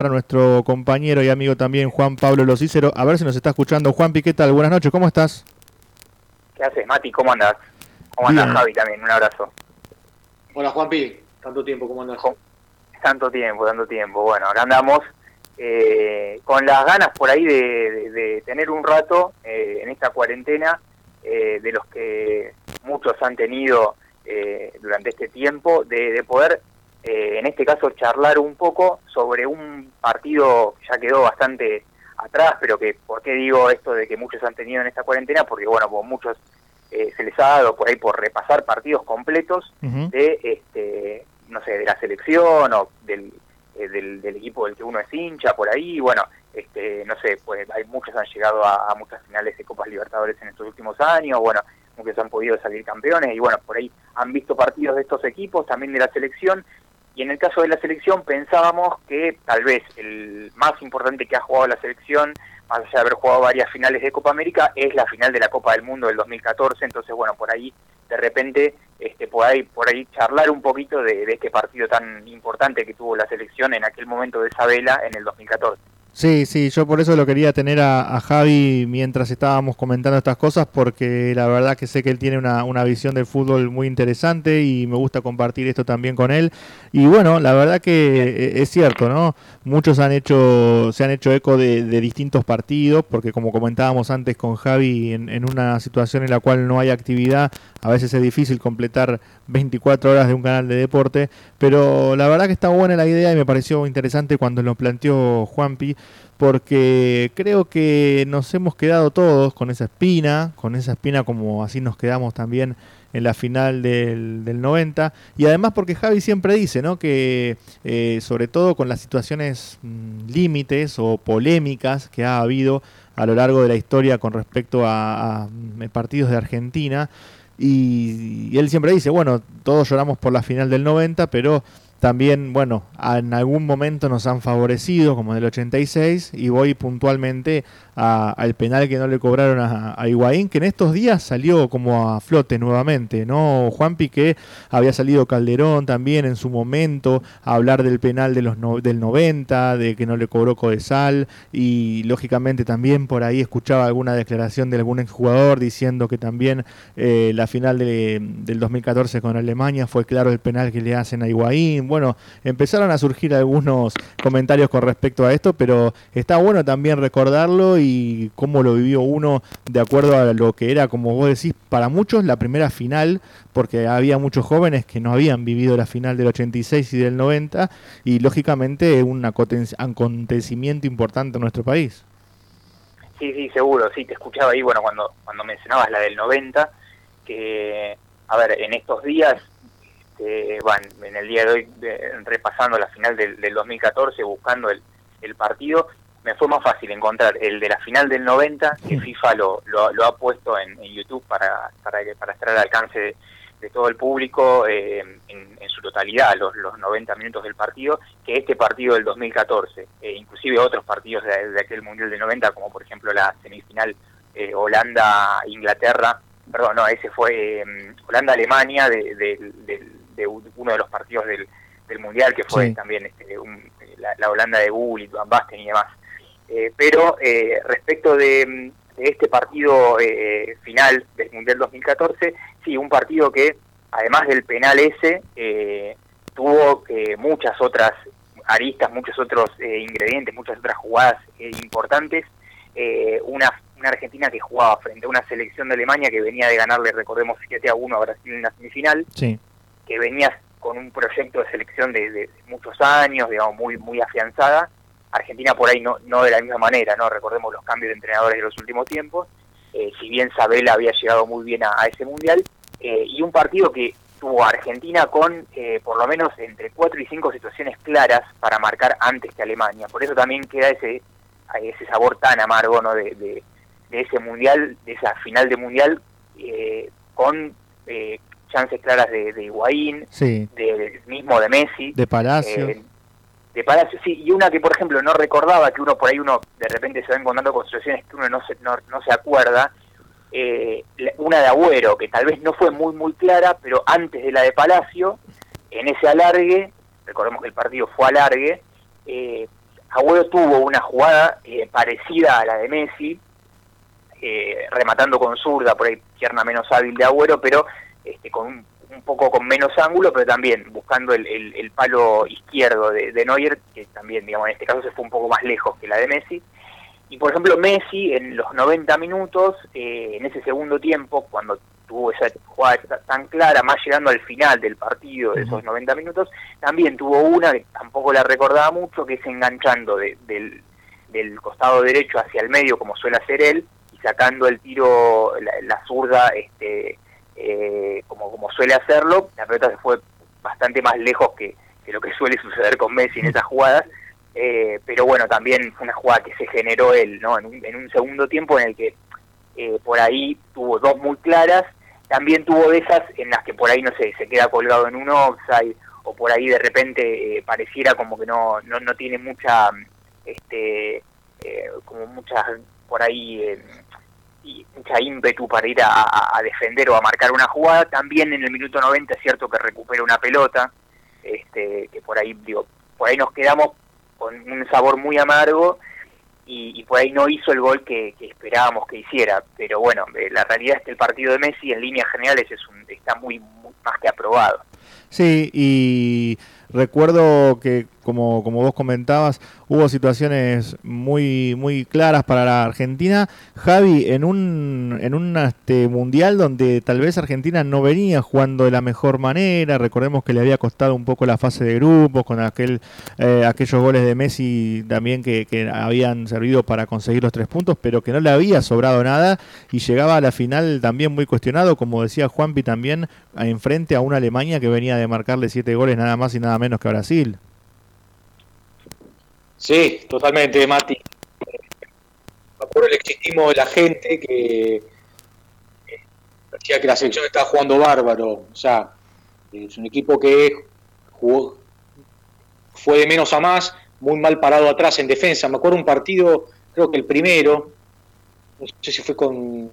a nuestro compañero y amigo también Juan Pablo Locícero, a ver si nos está escuchando. Juanpi, ¿qué tal? Buenas noches, ¿cómo estás? ¿Qué haces, Mati? ¿Cómo andas? ¿Cómo andas, Javi, también? Un abrazo. Hola, Juanpi. Tanto tiempo, ¿cómo andas? Tanto tiempo, tanto tiempo. Bueno, acá andamos eh, con las ganas por ahí de, tener un rato eh, en esta cuarentena eh, de los que muchos han tenido durante este tiempo, de poder eh, en este caso charlar un poco sobre un partido que ya quedó bastante atrás, pero que, ¿por qué digo esto de que muchos han tenido en esta cuarentena? Porque, bueno, pues muchos eh, se les ha dado por ahí por repasar partidos completos de, este, no sé, de la selección o del, eh, del, equipo del que uno es hincha, por ahí, bueno, este, no sé, pues hay muchos han llegado a, a muchas finales de Copas Libertadores en estos últimos años, bueno, muchos han podido salir campeones y bueno, por ahí han visto partidos de estos equipos, también de la selección, y en el caso de la selección pensábamos que tal vez el más importante que ha jugado la selección, más allá de haber jugado varias finales de Copa América, es la final de la Copa del Mundo del 2014. Entonces, bueno, por ahí de repente este, por, ahí, por ahí charlar un poquito de, este partido tan importante que tuvo la selección en aquel momento de Isabela en el 2014. Sí, sí, yo por eso lo quería tener a, Javi mientras estábamos comentando estas cosas, porque la verdad que sé que él tiene una, una, visión del fútbol muy interesante y me gusta compartir esto también con él. Y bueno, la verdad que e, es cierto, ¿no? Muchos han hecho, se han hecho eco de, distintos partidos, porque como comentábamos antes con Javi, en, en una situación en la cual no hay actividad, a veces es difícil completar 24 horas de un canal de deporte, pero la verdad que está buena la idea y me pareció interesante cuando lo planteó Juanpi, porque creo que nos hemos quedado todos con esa espina, con esa espina como así nos quedamos también en la final del, del 90, y además porque Javi siempre dice, ¿no? Que eh, sobre todo con las situaciones mm, límites o polémicas que ha habido a lo largo de la historia con respecto a, mm, partidos de Argentina, y, él siempre dice, bueno, todos lloramos por la final del 90, pero también, bueno, en algún momento nos han favorecido, como en el 86, y voy puntualmente al penal que no le cobraron a, a, Higuaín, que en estos días salió como a flote nuevamente, ¿no? Juan Piqué había salido Calderón también en su momento a hablar del penal de los del 90, de que no le cobró Codesal, y lógicamente también por ahí escuchaba alguna declaración de algún exjugador diciendo que también eh, la final del 2014 con Alemania fue claro el penal que le hacen a Higuaín bueno, empezaron a surgir algunos comentarios con respecto a esto, pero está bueno también recordarlo y cómo lo vivió uno de acuerdo a lo que era, como vos decís, para muchos la primera final, porque había muchos jóvenes que no habían vivido la final del 86 y del 90, y lógicamente un acontecimiento importante en nuestro país. Sí, sí, seguro, sí, te escuchaba ahí, bueno, cuando, cuando mencionabas la del 90, que, a ver, en estos días este, van en el día de hoy repasando la final del, 2014, buscando el, partido, me fue más fácil encontrar el de la final del 90, que FIFA lo, lo, ha puesto en, YouTube para, para, para estar al alcance de, todo el público eh, en, su totalidad, los, los 90 minutos del partido, que este partido del 2014, e inclusive otros partidos de, aquel Mundial del 90, como por ejemplo la semifinal eh, Holanda-Inglaterra, perdón, no, ese fue eh, Holanda-Alemania de, uno de los partidos del, del Mundial, que fue también este, la, Holanda de Google Van Basten y demás. Eh, pero eh, respecto de, este partido eh, final del Mundial 2014, sí, un partido que, además del penal ese, tuvo muchas otras aristas, muchos otros ingredientes, muchas otras jugadas importantes. una, una Argentina que jugaba frente a una selección de Alemania que venía de ganarle, recordemos, 7 a 1 a Brasil en la semifinal. Sí que venías con un proyecto de selección de, muchos años, digamos, muy muy afianzada. Argentina por ahí no, no de la misma manera, ¿no? Recordemos los cambios de entrenadores de los últimos tiempos. Eh, si bien Sabela había llegado muy bien a, ese mundial, eh, y un partido que tuvo Argentina con eh, por lo menos entre cuatro y cinco situaciones claras para marcar antes que Alemania. Por eso también queda ese, ese sabor tan amargo ¿no? de, de, ese mundial, de esa final de mundial, con chances claras de, de Higuaín, de, mismo de Messi. De Palacio. De Palacio, sí, y una que por ejemplo no recordaba, que uno por ahí uno de repente se va encontrando con situaciones que uno no se, no, se acuerda, eh, una de Agüero, que tal vez no fue muy muy clara, pero antes de la de Palacio, en ese alargue, recordemos que el partido fue alargue, eh, Agüero tuvo una jugada eh, parecida a la de Messi, eh, rematando con zurda, por ahí pierna menos hábil de Agüero, pero este, con un, poco con menos ángulo, pero también buscando el, el, palo izquierdo de, de, Neuer, que también, digamos, en este caso se fue un poco más lejos que la de Messi. Y por ejemplo, Messi en los 90 minutos, eh, en ese segundo tiempo, cuando tuvo esa jugada tan clara, más llegando al final del partido de esos 90 minutos, también tuvo una que tampoco la recordaba mucho, que es enganchando del, del costado derecho hacia el medio, como suele hacer él, y sacando el tiro, la, zurda, este, eh, como, como suele hacerlo, la pelota se fue bastante más lejos que, que lo que suele suceder con Messi en esas jugadas, eh, pero bueno, también fue una jugada que se generó él, ¿no? En un, en un segundo tiempo en el que eh, por ahí tuvo dos muy claras. También tuvo de esas en las que por ahí, no sé, se queda colgado en un offside o por ahí de repente eh, pareciera como que no, no, no tiene mucha, este, eh, como muchas, por ahí, eh, y mucha ímpetu para ir a, defender o a marcar una jugada. También en el minuto 90 es cierto que recupera una pelota, este, que por ahí, digo, por ahí nos quedamos con un sabor muy amargo y, por ahí no hizo el gol que, esperábamos que hiciera. Pero bueno, eh, la realidad es que el partido de Messi en líneas generales es un, está muy, muy más que aprobado. Sí, y recuerdo que como, como vos comentabas, hubo situaciones muy, muy claras para la Argentina. Javi, en un, en un este, mundial donde tal vez Argentina no venía jugando de la mejor manera, recordemos que le había costado un poco la fase de grupos con aquel, eh, aquellos goles de Messi también que, que habían servido para conseguir los tres puntos, pero que no le había sobrado nada y llegaba a la final también muy cuestionado, como decía Juanpi también, enfrente a una Alemania que venía de marcarle siete goles nada más y nada menos que a Brasil. Sí, totalmente, Mati. Me acuerdo el existismo de la gente que decía que la selección estaba jugando bárbaro. O sea, es un equipo que jugó, fue de menos a más, muy mal parado atrás en defensa. Me acuerdo un partido, creo que el primero, no sé si fue con.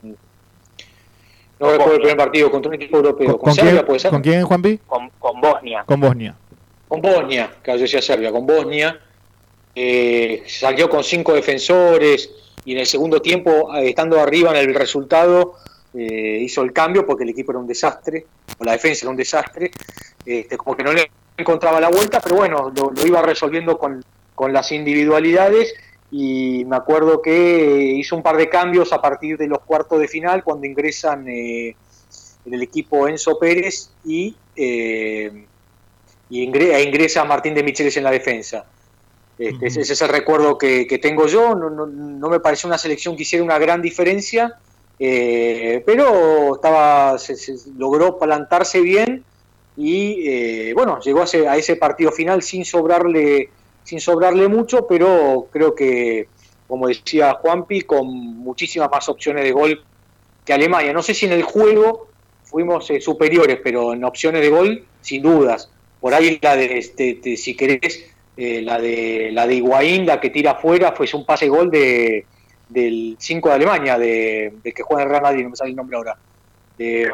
No recuerdo el primer partido contra un equipo europeo. ¿Con, Serbia, puede ser? ¿Con quién, Juanpi? Con, con Bosnia. Con Bosnia. Con Bosnia, que yo decía Serbia, con Bosnia. Eh, salió con cinco defensores y en el segundo tiempo, eh, estando arriba en el resultado, eh, hizo el cambio porque el equipo era un desastre, o la defensa era un desastre, este, como que no le encontraba la vuelta, pero bueno, lo, iba resolviendo con, con, las individualidades. Y me acuerdo que hizo un par de cambios a partir de los cuartos de final cuando ingresan en el equipo Enzo Pérez y, y ingresa Martín de Micheles en la defensa. Este, ese es el recuerdo que, tengo yo. No, me pareció una selección que hiciera una gran diferencia, eh, pero estaba se, logró plantarse bien y eh, bueno llegó a ese, a ese, partido final sin sobrarle sin sobrarle mucho, pero creo que como decía Juanpi con muchísimas más opciones de gol que Alemania. No sé si en el juego fuimos eh, superiores, pero en opciones de gol sin dudas. Por ahí la de, este, si querés eh, la de la de Higuaín, la que tira afuera, fue un pase gol de del 5 de Alemania, de, que juega en Real Madrid, no me sale el nombre ahora. De,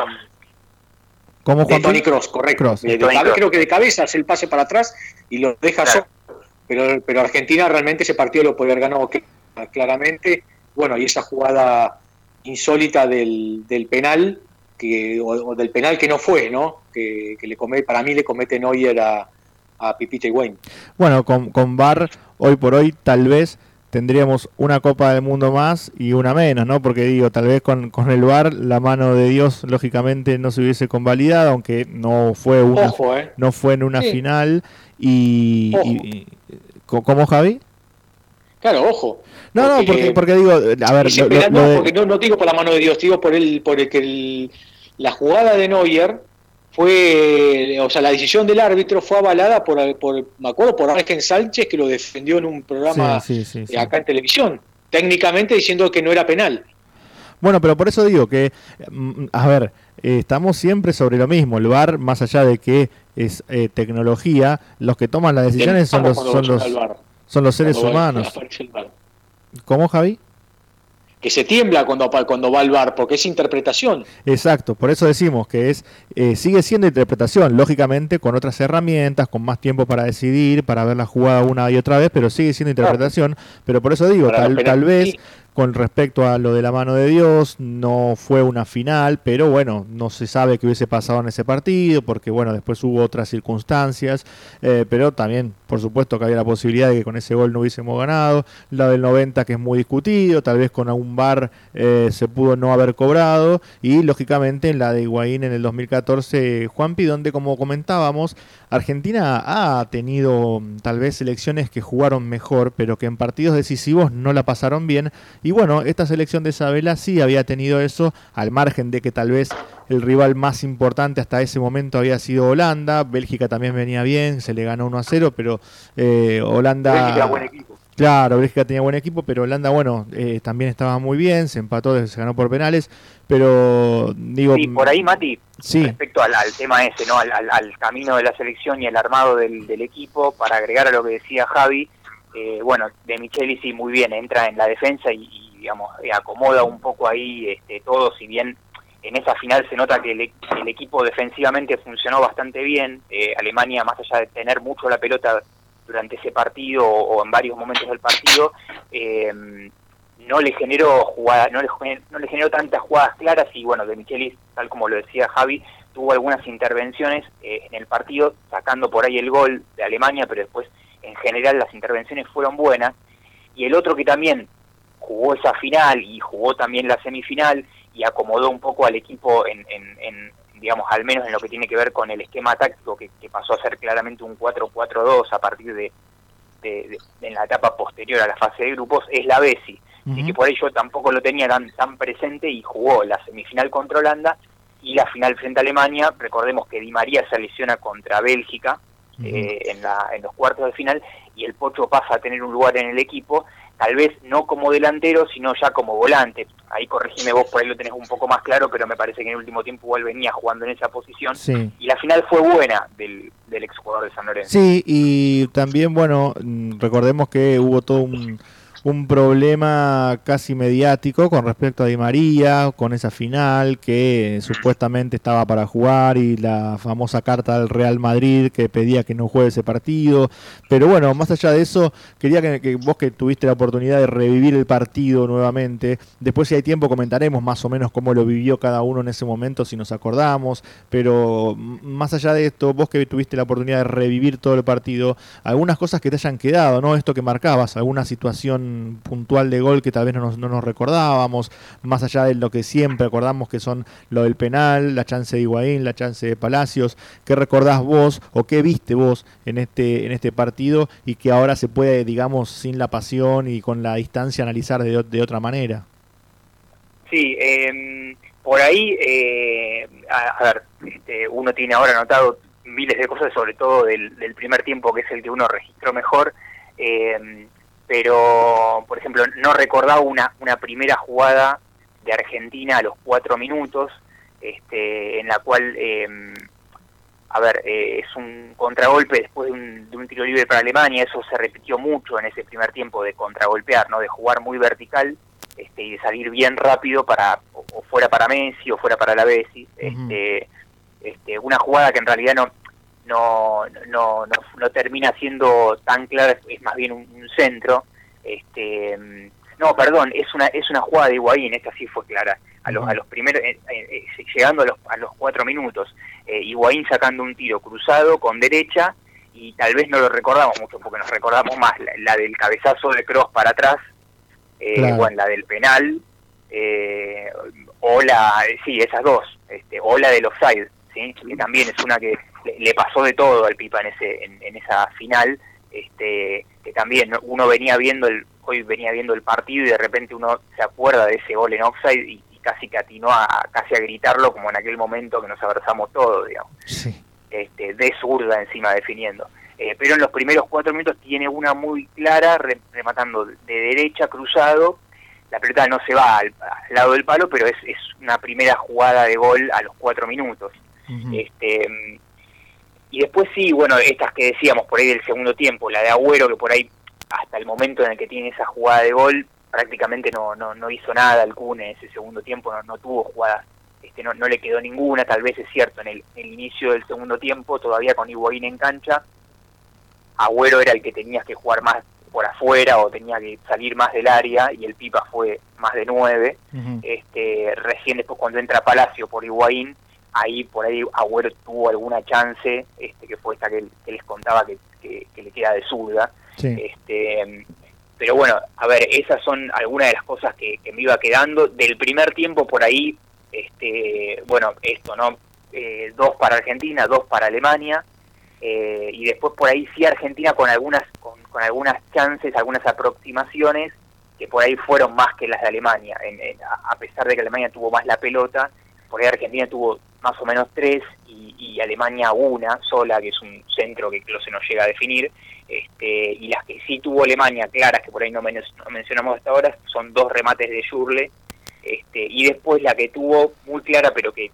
¿Cómo de Tony Cross, correcto. creo que de cabeza hace el pase para atrás y lo deja solo. Pero, pero Argentina realmente ese partido lo puede haber ganado claramente. Bueno, y esa jugada insólita del, del penal, que, o, del penal que no fue, ¿no? Que, que le comete, para mí le comete Neuer a, a Pipita y Wayne. Bueno, con, con VAR, hoy por hoy, tal vez tendríamos una Copa del Mundo más y una menos, ¿no? Porque digo, tal vez con, con el VAR la mano de Dios lógicamente no se hubiese convalidado, aunque no fue una, eh. no fue en una final y, ¿cómo Javi? Claro, ojo. No, no, porque, porque digo, a ver, no, porque no, digo por la mano de Dios, digo por el, por el que la jugada de Neuer fue, o sea, la decisión del árbitro fue avalada por, por me acuerdo, por Ángel Sánchez, que lo defendió en un programa acá en televisión, técnicamente diciendo que no era penal. Bueno, pero por eso digo que, mm, a ver, estamos siempre sobre lo mismo. El VAR, más allá de que es eh, tecnología, los que toman las decisiones son los, son los, son los seres humanos. ¿Cómo, Javi? que se tiembla cuando, cuando va al bar, porque es interpretación. Exacto, por eso decimos que es eh, sigue siendo interpretación, lógicamente con otras herramientas, con más tiempo para decidir, para ver la jugada una y otra vez, pero sigue siendo interpretación. Pero por eso digo, tal, tal vez con respecto a lo de la mano de Dios, no fue una final, pero bueno, no se sabe qué hubiese pasado en ese partido, porque bueno, después hubo otras circunstancias, eh, pero también, por supuesto, que había la posibilidad de que con ese gol no hubiésemos ganado, la del 90 que es muy discutido, tal vez con algún bar eh, se pudo no haber cobrado, y lógicamente en la de Higuaín en el 2014, Juanpi, donde como comentábamos, Argentina ha tenido mm, tal vez selecciones que jugaron mejor, pero que en partidos decisivos no la pasaron bien, y bueno, esta selección de Isabela sí había tenido eso, al margen de que tal vez el rival más importante hasta ese momento había sido Holanda, Bélgica también venía bien, se le ganó 1 a 0, pero eh, Holanda... Bélgica buen equipo. Claro, Bélgica tenía buen equipo, pero Holanda, bueno, eh, también estaba muy bien, se empató, se ganó por penales, pero digo... Sí, por ahí, Mati, respecto al, tema ese, ¿no? Al, camino de la selección y el armado del, del equipo, para agregar a lo que decía Javi, eh, bueno, de Micheli sí muy bien, entra en la defensa y, digamos, eh, acomoda un poco ahí este, todo, si bien en esa final se nota que el, equipo defensivamente funcionó bastante bien, eh, Alemania más allá de tener mucho la pelota durante ese partido o, en varios momentos del partido, no le generó jugada, no le, no le generó tantas jugadas claras y bueno, de Michelis, tal como lo decía Javi, tuvo algunas intervenciones en el partido, sacando por ahí el gol de Alemania, pero después en general las intervenciones fueron buenas, y el otro que también jugó esa final y jugó también la semifinal y acomodó un poco al equipo en, en, digamos, al menos en lo que tiene que ver con el esquema táctico que, pasó a ser claramente un 4-4-2 a partir de, de, en la etapa posterior a la fase de grupos, es la Bessi. y que por ello tampoco lo tenía tan, tan presente y jugó la semifinal contra Holanda y la final frente a Alemania. Recordemos que Di María se lesiona contra Bélgica, eh, en, la, en los cuartos de final y el Pocho pasa a tener un lugar en el equipo, tal vez no como delantero, sino ya como volante. Ahí corregime vos, por ahí lo tenés un poco más claro, pero me parece que en el último tiempo igual venía jugando en esa posición. Y la final fue buena del, del exjugador de San Lorenzo. Sí, y también, bueno, mm, recordemos que hubo todo un un problema casi mediático con respecto a Di María, con esa final que supuestamente estaba para jugar y la famosa carta del Real Madrid que pedía que no juegue ese partido. Pero bueno, más allá de eso, quería que, vos que tuviste la oportunidad de revivir el partido nuevamente, después si hay tiempo comentaremos más o menos cómo lo vivió cada uno en ese momento, si nos acordamos, pero más allá de esto, vos que tuviste la oportunidad de revivir todo el partido, algunas cosas que te hayan quedado, ¿no? Esto que marcabas, alguna situación puntual de gol que tal vez no nos, no nos recordábamos, más allá de lo que siempre acordamos que son lo del penal, la chance de Higuaín, la chance de Palacios, ¿qué recordás vos o qué viste vos en este, en este partido y que ahora se puede, digamos, sin la pasión y con la distancia analizar de, de otra manera? Sí, em, por ahí, eh, a, ver, este, uno tiene ahora anotado miles de cosas, sobre todo del, del, primer tiempo, que es el que uno registró mejor. Eh, pero por ejemplo no recordaba una, una primera jugada de Argentina a los cuatro minutos, este, en la cual, em, a ver, eh, es un contragolpe después de un, de un, tiro libre para Alemania, eso se repitió mucho en ese primer tiempo de contragolpear, ¿no? de jugar muy vertical este, y de salir bien rápido para, o, fuera para Messi o fuera para la Bessi, este, este, una jugada que en realidad no, no, no, no, termina siendo tan clara, es más bien un, centro. Este, no, perdón, es una es una jugada de Higuaín, esta sí fue clara. A los, a los primeros, eh, eh, eh, llegando a los, a los cuatro minutos, eh, Higuaín sacando un tiro cruzado con derecha y tal vez no lo recordamos mucho porque nos recordamos más la, del cabezazo de Cross para atrás, eh, bueno, la del penal, o la, sí, esas dos, este, o la del offside, ¿sí? que también es una que le, pasó de todo al Pipa en ese en, esa final este que también uno venía viendo el hoy venía viendo el partido y de repente uno se acuerda de ese gol en offside y, casi que atinó a casi a gritarlo como en aquel momento que nos abrazamos todos digamos. Este de zurda encima definiendo. Eh, pero en los primeros cuatro minutos tiene una muy clara rematando de derecha cruzado la pelota no se va al, lado del palo pero es, es una primera jugada de gol a los cuatro minutos. Este y después sí, bueno, estas que decíamos por ahí del segundo tiempo, la de Agüero, que por ahí hasta el momento en el que tiene esa jugada de gol, prácticamente no, no, no hizo nada el Kun en ese segundo tiempo, no, no tuvo jugadas, este, no, no le quedó ninguna, tal vez es cierto, en el, inicio del segundo tiempo, todavía con Higuaín en cancha, Agüero era el que tenía que jugar más por afuera o tenía que salir más del área y el Pipa fue más de nueve. este, recién después cuando entra Palacio por Higuaín, ahí por ahí Agüero tuvo alguna chance, este, que fue esta que, les contaba que, le queda de zurda. Este, pero bueno, a ver, esas son algunas de las cosas que, me iba quedando. Del primer tiempo por ahí, este, bueno, esto, ¿no? Eh, dos para Argentina, dos para Alemania, eh, y después por ahí sí Argentina con algunas, con, algunas chances, algunas aproximaciones, que por ahí fueron más que las de Alemania, a pesar de que Alemania tuvo más la pelota, por ahí Argentina tuvo más o menos tres y, Alemania una sola, que es un centro que no se nos llega a definir, este, y las que sí tuvo Alemania claras, que por ahí no, mencionamos hasta ahora, son dos remates de Jurle, este, y después la que tuvo muy clara, pero que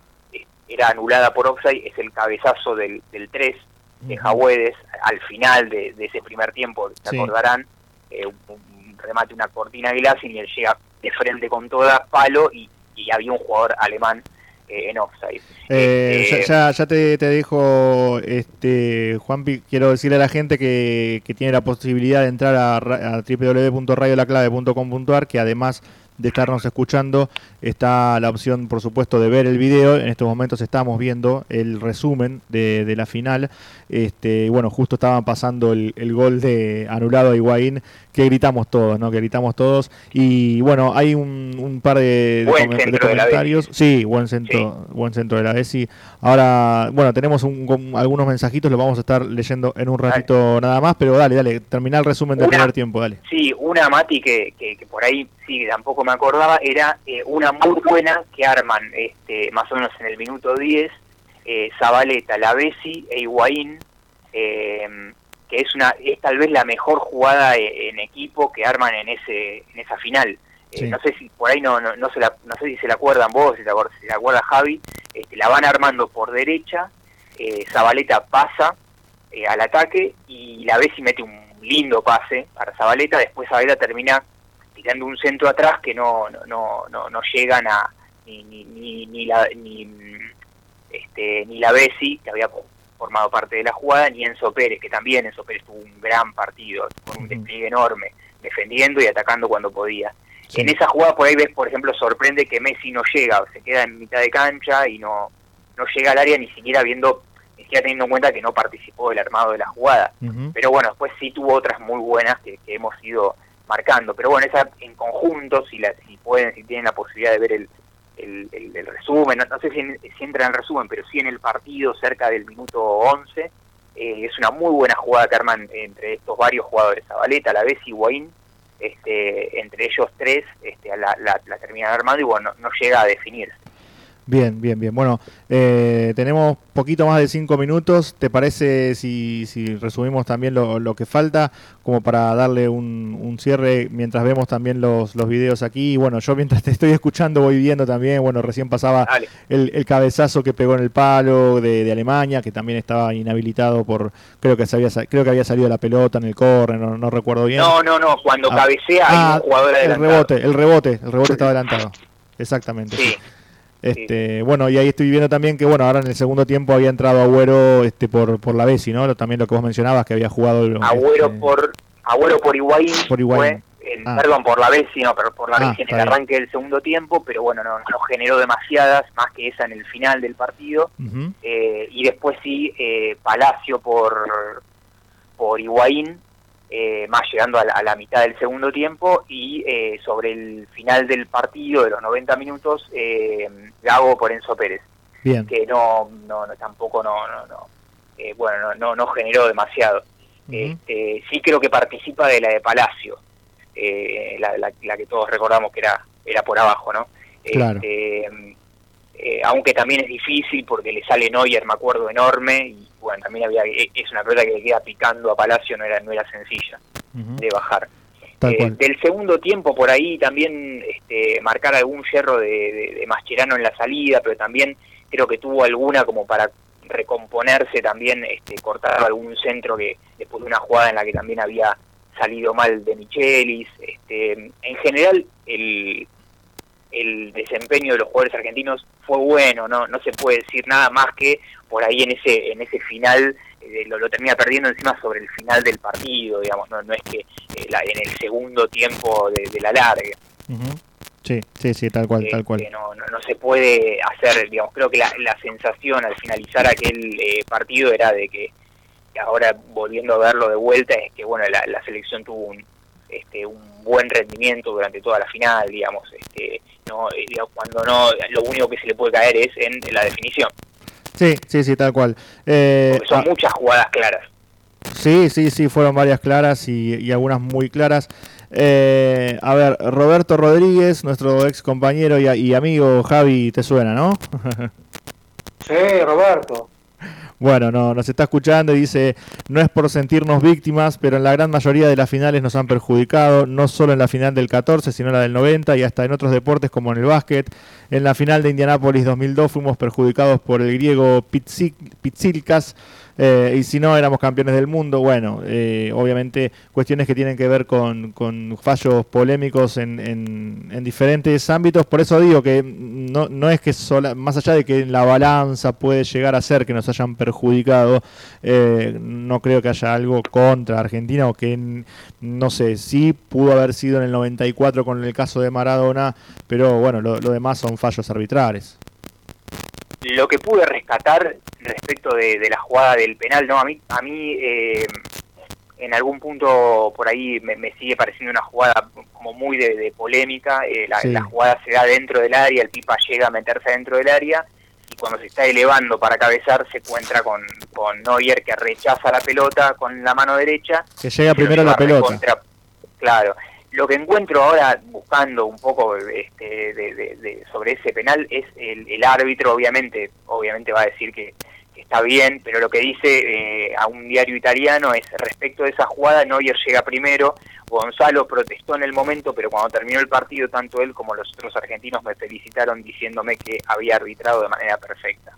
era anulada por offside, es el cabezazo del, del 3 de Jahuedes al final de, ese primer tiempo, se acordarán, eh, un, remate, una cortina de glass y él llega de frente con toda palo y había un jugador alemán eh, en offside. Eh, este, ya, ya te, te, dejo, este, Juanpi, quiero decirle a la gente que, que tiene la posibilidad de entrar a, a www.radiolaclave.com.ar, que además de estarnos escuchando, está la opción, por supuesto, de ver el video. En estos momentos estamos viendo el resumen de, de la final. Este, bueno, justo estaban pasando el, el, gol de anulado a Higuaín, que gritamos todos, ¿no? Que gritamos todos. Y bueno, hay un, un par de, de, comentarios. sí, buen centro, buen centro de la Bessi. Ahora, bueno, tenemos un, algunos mensajitos, los vamos a estar leyendo en un ratito nada más, pero dale, dale, termina el resumen del primer tiempo, dale. Sí, una Mati que, que, por ahí sí, tampoco me acordaba, era eh, una muy buena que arman este, más o menos en el minuto 10, eh, Zabaleta, Lavesi e Higuaín, eh, que es una es tal vez la mejor jugada e, en equipo que arman en ese en esa final. Eh, no sé si por ahí no, no, no, se la, no sé si se la acuerdan vos, si, se la acuerda Javi, este, la van armando por derecha, eh, Zabaleta pasa eh, al ataque y la Bessi mete un lindo pase para Zabaleta, después Zabaleta termina tirando un centro atrás que no no no, no, llegan a ni ni, ni, ni la ni este ni la Bessi que había formado parte de la jugada, ni Enzo Pérez, que también Enzo Pérez tuvo un gran partido, con un despliegue enorme, defendiendo y atacando cuando podía. En esa jugada por ahí ves, por ejemplo, sorprende que Messi no llega, se queda en mitad de cancha y no, no llega al área ni siquiera viendo, ni siquiera teniendo en cuenta que no participó del armado de la jugada. Pero bueno, después sí tuvo otras muy buenas que, hemos ido marcando. Pero bueno, esa en conjunto, si, la, si pueden, si tienen la posibilidad de ver el, el, resumen, no, sé si, entra en el resumen, pero sí en el partido cerca del minuto 11. Eh, es una muy buena jugada que arman entre estos varios jugadores, Zabaleta, La y Guaín, este, entre ellos tres este, la, la, la terminan armando y bueno, no, no llega a definirse. Bien, bien, bien. Bueno, eh, tenemos poquito más de cinco minutos. ¿Te parece si, si resumimos también lo, lo, que falta como para darle un, un, cierre mientras vemos también los, los videos aquí? Y bueno, yo mientras te estoy escuchando voy viendo también, bueno, recién pasaba el, el, cabezazo que pegó en el palo de, de, Alemania, que también estaba inhabilitado por, creo que, se había, creo que había salido la pelota en el corre, no, no recuerdo bien. No, no, no, cuando ah, cabecea hay un ah, jugador adelantado. El rebote, el rebote, el rebote estaba adelantado. Exactamente. Sí. Este, Bueno, y ahí estoy viendo también que, bueno, ahora en el segundo tiempo había entrado Agüero este, por, por la Bessi, ¿no? También lo que vos mencionabas, que había jugado... El, Agüero este, por Agüero por Higuaín, por Fue, ah. Perdón, por la Bessi, no, pero por la ah, en el arranque del segundo tiempo, pero bueno, no, no, generó demasiadas, más que esa en el final del partido. eh, y después sí, eh, Palacio por, por Higuaín, eh, más llegando a la, mitad del segundo tiempo y eh, sobre el final del partido de los 90 minutos eh, Gago por Enzo Pérez que no, no, tampoco no, no, eh, bueno no, no, generó demasiado. Este, sí creo que participa de la de Palacio la, la, que todos recordamos que era era por abajo no este, aunque también es difícil porque le sale Neuer me acuerdo enorme y bueno, también había, e, es una pelota que le queda picando a Palacio, no era, no era sencilla de bajar. Eh, del segundo tiempo por ahí también este, marcar algún hierro de, de, Mascherano en la salida, pero también creo que tuvo alguna como para recomponerse también, este, cortar algún centro que después de una jugada en la que también había salido mal de Michelis, este, en general el, el desempeño de los jugadores argentinos fue bueno, no no se puede decir nada más que por ahí en ese en ese final eh, lo, termina perdiendo encima sobre el final del partido, digamos, no, no es que eh, en el segundo tiempo de, la larga. Sí, sí, sí, tal cual, tal cual. No, no, se puede hacer, digamos, creo que la, la sensación al finalizar aquel eh, partido era de que, ahora volviendo a verlo de vuelta, es que, bueno, la, la selección tuvo un, este, un buen rendimiento durante toda la final, digamos, este, no, cuando no, lo único que se le puede caer es en la definición. Sí, sí, sí, tal cual. Eh, son ah, muchas jugadas claras. Sí, sí, sí, fueron varias claras y, algunas muy claras. Eh, a ver, Roberto Rodríguez, nuestro ex compañero y, y amigo Javi, te suena, ¿no? sí, Roberto. Bueno, no, nos está escuchando y dice, no es por sentirnos víctimas, pero en la gran mayoría de las finales nos han perjudicado, no solo en la final del 14, sino en la del 90 y hasta en otros deportes como en el básquet. En la final de Indianápolis 2002 fuimos perjudicados por el griego Pitsilkas eh, y si no éramos campeones del mundo, bueno, eh, obviamente cuestiones que tienen que ver con, fallos polémicos en, en, diferentes ámbitos, por eso digo que no, no es que sola, más allá de que la balanza puede llegar a ser que nos hayan perjudicado, eh, no creo que haya algo contra Argentina o que, no sé, sí pudo haber sido en el 94 con el caso de Maradona, pero bueno, lo, lo demás son fallos arbitrales. Lo que pude rescatar respecto de, la jugada del penal, no, a mí, a mí eh, en algún punto por ahí me, sigue pareciendo una jugada como muy de, polémica. Eh, la, jugada se da dentro del área, el Pipa llega a meterse dentro del área y cuando se está elevando para cabezar se encuentra con, con Neuer que rechaza la pelota con la mano derecha. Que llega primero la pelota. claro, lo que encuentro ahora buscando un poco este, de, sobre ese penal es el, árbitro, obviamente, obviamente va a decir que, está bien, pero lo que dice eh, a un diario italiano es respecto de esa jugada, Neuer llega primero, Gonzalo protestó en el momento, pero cuando terminó el partido, tanto él como los otros argentinos me felicitaron diciéndome que había arbitrado de manera perfecta.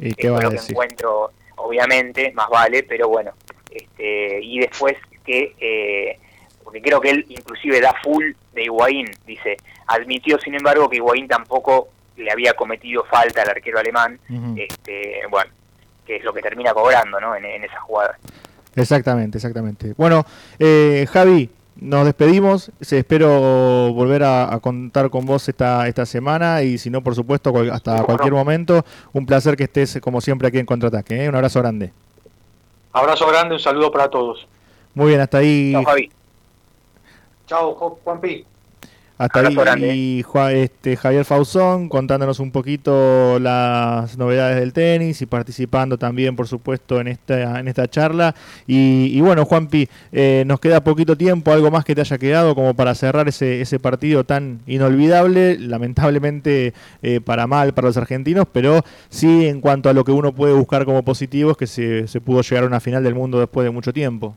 ¿Y qué es lo que encuentro, obviamente, más vale, pero bueno, este, y después que... Eh, porque creo que él inclusive da full de Higuaín, dice, admitió sin embargo que Higuaín tampoco le había cometido falta al arquero alemán, este, bueno, que es lo que termina cobrando ¿no? en, esa jugada. Exactamente, exactamente. Bueno, eh, Javi, nos despedimos. Espero volver a, contar con vos esta, esta semana y si no, por supuesto, hasta cualquier momento. Un placer que estés, como siempre, aquí en Contraataque. ¿eh? Un abrazo grande. Abrazo grande, un saludo para todos. Muy bien, hasta ahí. Chao, Javi. Chao, Juanpi. Hasta ahí este, Javier Fausón contándonos un poquito las novedades del tenis y participando también, por supuesto, en esta, en esta charla. Y, bueno, Juanpi, eh, nos queda poquito tiempo, algo más que te haya quedado como para cerrar ese, ese partido tan inolvidable, lamentablemente eh, para mal para los argentinos, pero sí en cuanto a lo que uno puede buscar como positivo es que se, se pudo llegar a una final del mundo después de mucho tiempo.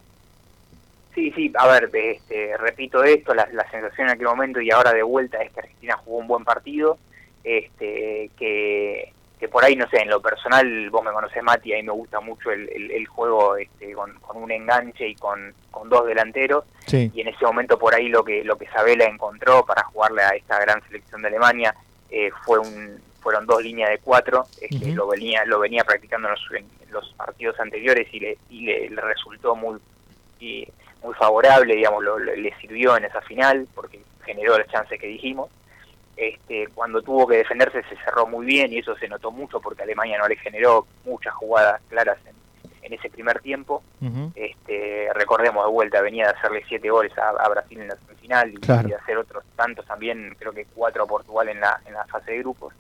Sí, sí, a ver, este, repito esto, la, sensación en aquel momento y ahora de vuelta es que Argentina jugó un buen partido, este, que, que por ahí, no sé, en lo personal, vos me conocés, Mati, a mí me gusta mucho el, el, juego este, con, con, un enganche y con, con dos delanteros, y en ese momento por ahí lo que, lo que Sabela encontró para jugarle a esta gran selección de Alemania eh, fue un, fueron dos líneas de cuatro, este, lo, venía, lo venía practicando en los, los partidos anteriores y le, y le, le resultó muy... Y, muy favorable, digamos, le sirvió en esa final porque generó las chances que dijimos. Este, cuando tuvo que defenderse se cerró muy bien y eso se notó mucho porque Alemania no le generó muchas jugadas claras en, ese primer tiempo. este, recordemos de vuelta, venía de hacerle siete goles a, Brasil en la semifinal y, de hacer otros tantos también, creo que cuatro a Portugal en la, en la fase de grupos.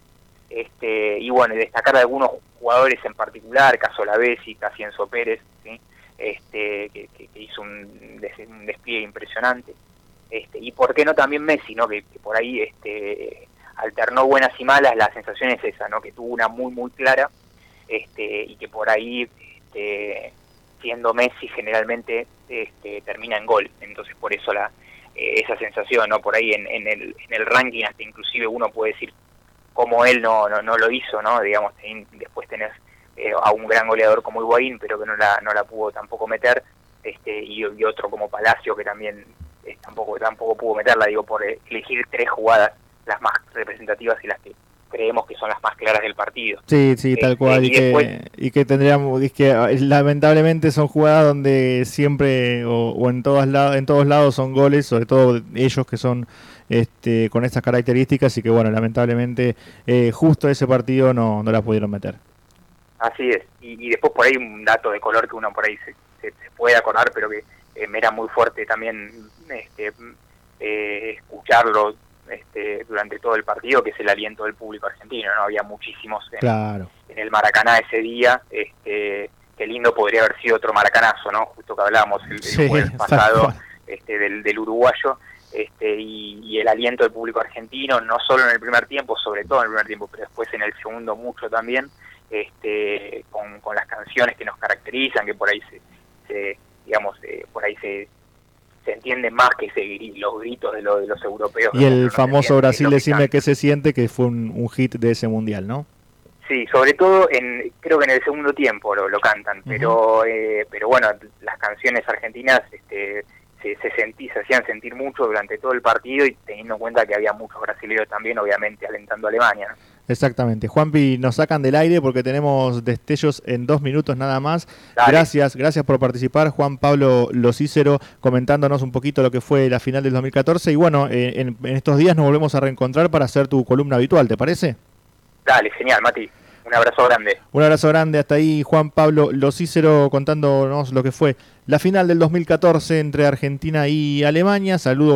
Este, y bueno, y destacar a algunos jugadores en particular, Caso y Casienzo Pérez, ¿sí? Este, que, hizo un, despliegue impresionante. Este, y por qué no también Messi, ¿no? Que, por ahí este, alternó buenas y malas, la sensación es esa, ¿no? que tuvo una muy muy clara este, y que por ahí este, siendo Messi generalmente este, termina en gol, entonces por eso la eh, esa sensación, ¿no? por ahí en, en, el, en el ranking hasta inclusive uno puede decir cómo él no, no, no lo hizo, ¿no? digamos, después tenés eh, a un gran goleador como Higuaín, pero que no la, no la pudo tampoco meter. este, y, otro como Palacio que también eh, tampoco tampoco pudo meterla, digo, por elegir tres jugadas las más representativas y las que creemos que son las más claras del partido. Sí, sí, tal este, cual. y, que, y que tendríamos, que ah, lamentablemente son jugadas donde siempre o, en, todos lados, en todos lados son goles, sobre todo ellos que son este, con estas características y que bueno, lamentablemente eh, justo ese partido no, no la pudieron meter. Así es. Y, después por ahí un dato de color que uno por ahí se, se, puede acordar, pero que eh, me era muy fuerte también este, eh, escucharlo este, durante todo el partido, que es el aliento del público argentino. no Había muchísimos en, el Maracaná ese día. Este, qué lindo podría haber sido otro maracanazo, ¿no? Justo que hablábamos el, jueves pasado este, del, del uruguayo. Este, y, el aliento del público argentino, no solo en el primer tiempo, sobre todo en el primer tiempo, pero después en el segundo mucho también, este, con, con las canciones que nos caracterizan, que por ahí se, digamos, eh, por ahí se, se entiende más que ese, los gritos de, de los europeos. Y el famoso Brasil, decime qué se siente, que fue un, hit de ese mundial, ¿no? Sí, sobre todo en, creo que en el segundo tiempo lo, lo cantan, pero eh, pero bueno, las canciones argentinas este, se, se, sentí, se hacían sentir mucho durante todo el partido y teniendo en cuenta que había muchos brasileños también, obviamente, alentando a Alemania. Exactamente. Juanpi, nos sacan del aire porque tenemos destellos en dos minutos nada más. Gracias, gracias por participar. Juan Pablo Locícero comentándonos un poquito lo que fue la final del 2014. Y bueno, eh, en, en estos días nos volvemos a reencontrar para hacer tu columna habitual, ¿te parece? Dale, genial, Mati. Un abrazo grande. Un abrazo grande. Hasta ahí Juan Pablo Locícero contándonos lo que fue la final del 2014 entre Argentina y Alemania. Saludo